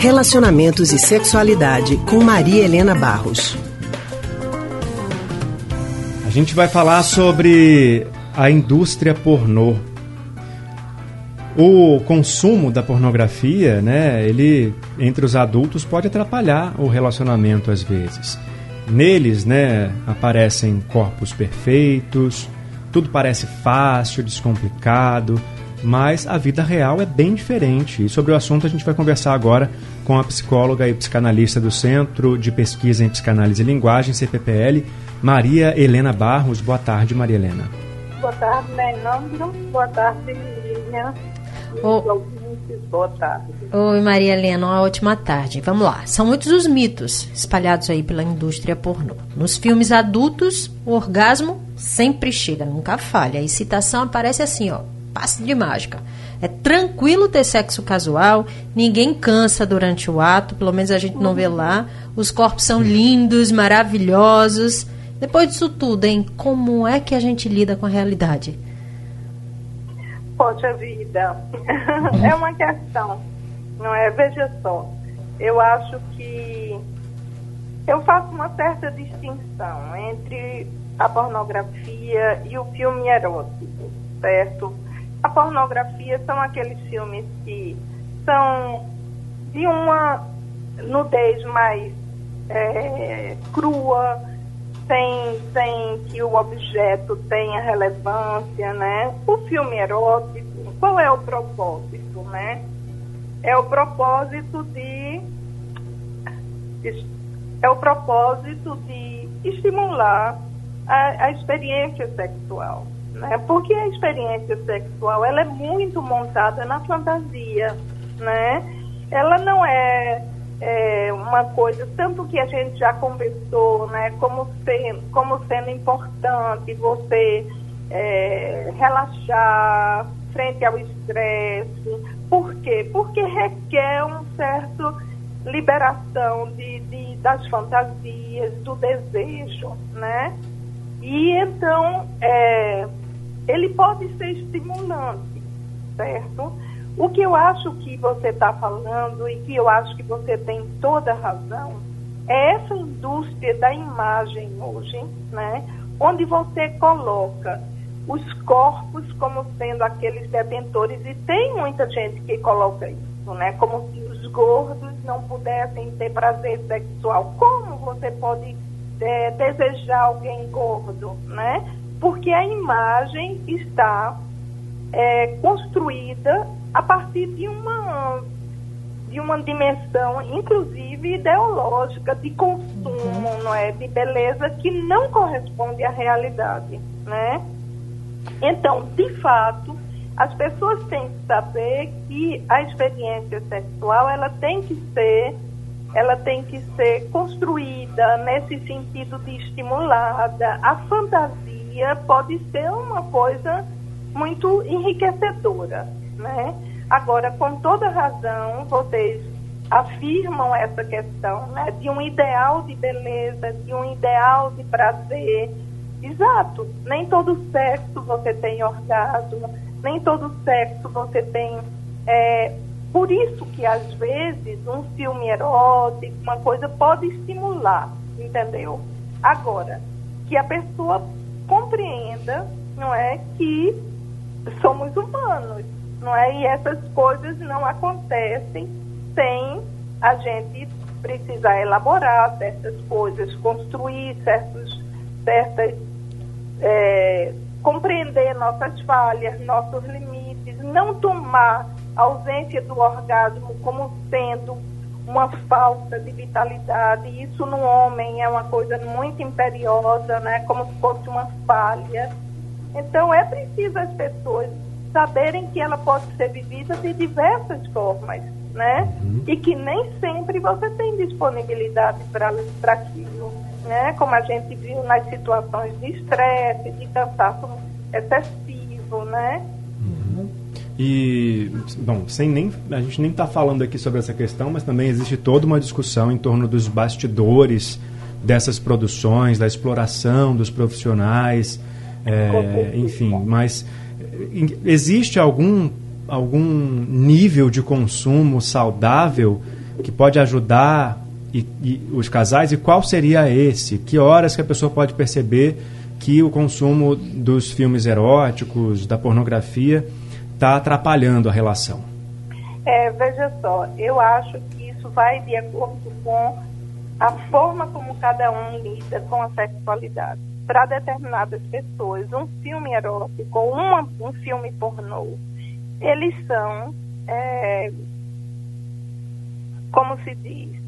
Relacionamentos e Sexualidade com Maria Helena Barros. A gente vai falar sobre a indústria pornô. O consumo da pornografia, né, ele entre os adultos pode atrapalhar o relacionamento às vezes. Neles, né, aparecem corpos perfeitos, tudo parece fácil, descomplicado, mas a vida real é bem diferente. E sobre o assunto a gente vai conversar agora com a psicóloga e psicanalista do Centro de Pesquisa em Psicanálise e Linguagem, CPPL, Maria Helena Barros. Boa tarde, Maria Helena. Boa tarde, Leandro. Boa tarde, Lilian. Oh. Boa tarde. Oi, Maria Helena, uma ótima tarde. Vamos lá. São muitos os mitos espalhados aí pela indústria pornô. Nos filmes adultos, o orgasmo sempre chega, nunca falha. A excitação aparece assim, ó passe de mágica. É tranquilo ter sexo casual, ninguém cansa durante o ato, pelo menos a gente não vê lá. Os corpos são lindos, maravilhosos. Depois disso tudo, hein? Como é que a gente lida com a realidade? Poxa vida, é uma questão, não é? Veja só, eu acho que eu faço uma certa distinção entre a pornografia e o filme erótico, certo? Pornografia são aqueles filmes que são de uma nudez mais é, crua, sem, sem que o objeto tenha relevância, né? O filme erótico, qual é o propósito, né? É o propósito de é o propósito de estimular a, a experiência sexual né? Porque a experiência sexual ela é muito montada na fantasia, né? Ela não é, é uma coisa tanto que a gente já conversou, né? Como sendo, como sendo importante você é, relaxar frente ao estresse. Por quê? Porque requer um certo liberação de, de, das fantasias, do desejo, né? E então, é, ele pode ser estimulante, certo? O que eu acho que você está falando e que eu acho que você tem toda razão é essa indústria da imagem hoje, né? Onde você coloca os corpos como sendo aqueles detentores e tem muita gente que coloca isso, né? Como se os gordos não pudessem ter prazer sexual. Como você pode é, desejar alguém gordo, né? Porque a imagem está é, construída a partir de uma, de uma dimensão, inclusive ideológica, de consumo, não é? de beleza, que não corresponde à realidade. Né? Então, de fato, as pessoas têm que saber que a experiência sexual ela tem que ser ela tem que ser construída nesse sentido de estimulada a fantasia pode ser uma coisa muito enriquecedora, né? Agora, com toda razão, vocês afirmam essa questão, né, de um ideal de beleza, de um ideal de prazer. Exato, nem todo sexo você tem orgasmo, nem todo sexo você tem. É, por isso que às vezes um filme erótico, uma coisa pode estimular, entendeu? Agora, que a pessoa compreenda, não é, que somos humanos, não é? E essas coisas não acontecem sem a gente precisar elaborar certas coisas, construir certos, certas, é, compreender nossas falhas, nossos limites, não tomar a ausência do orgasmo como sendo uma falta de vitalidade. Isso no homem é uma coisa muito imperiosa, né? Como se fosse uma falha. Então é preciso as pessoas saberem que ela pode ser vivida de diversas formas, né? Uhum. E que nem sempre você tem disponibilidade para aquilo, né? Como a gente viu nas situações de estresse, de cansaço excessivo, né? E, bom, sem nem, a gente nem está falando aqui sobre essa questão, mas também existe toda uma discussão em torno dos bastidores dessas produções, da exploração dos profissionais, é, enfim. Mas existe algum, algum nível de consumo saudável que pode ajudar e, e os casais e qual seria esse? Que horas que a pessoa pode perceber que o consumo dos filmes eróticos, da pornografia, está atrapalhando a relação? É, veja só, eu acho que isso vai de acordo com a forma como cada um lida com a sexualidade. Para determinadas pessoas, um filme erótico ou uma, um filme pornô, eles são, é, como se diz,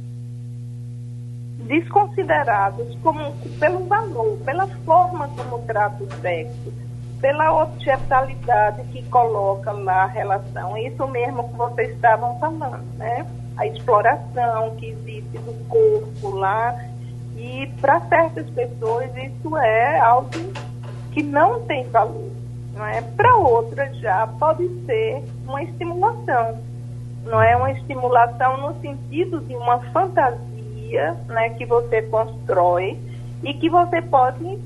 desconsiderados como, pelo valor, pela forma como trata o sexo, pela objetalidade que coloca na relação. Isso mesmo que vocês estavam falando, né? A exploração que existe do corpo lá. E para certas pessoas isso é algo que não tem valor. Não é? Para outras já pode ser uma estimulação. Não é uma estimulação no sentido de uma fantasia né, que você constrói e que você pode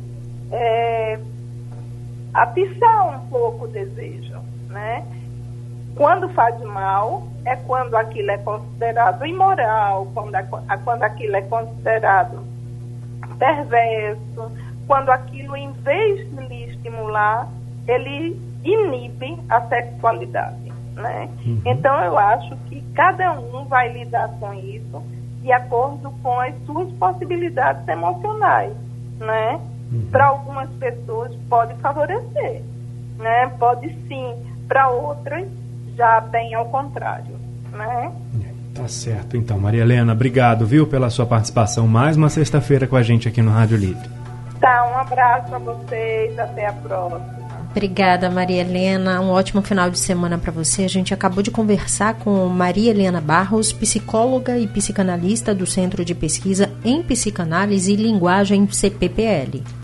é, atiçar um pouco o desejo, né? Quando faz mal, é quando aquilo é considerado imoral, quando, a, quando aquilo é considerado perverso, quando aquilo, em vez de lhe estimular, ele inibe a sexualidade, né? Uhum. Então, eu acho que cada um vai lidar com isso de acordo com as suas possibilidades emocionais, né? Uhum. Para algumas pessoas pode favorecer, né? Pode sim, para outras já bem ao contrário, né? Tá certo. Então, Maria Helena, obrigado, viu, pela sua participação mais uma sexta-feira com a gente aqui no Rádio Livre. Tá, um abraço a vocês, até a próxima. Obrigada, Maria Helena. Um ótimo final de semana para você. A gente acabou de conversar com Maria Helena Barros, psicóloga e psicanalista do Centro de Pesquisa em Psicanálise e Linguagem CPPL.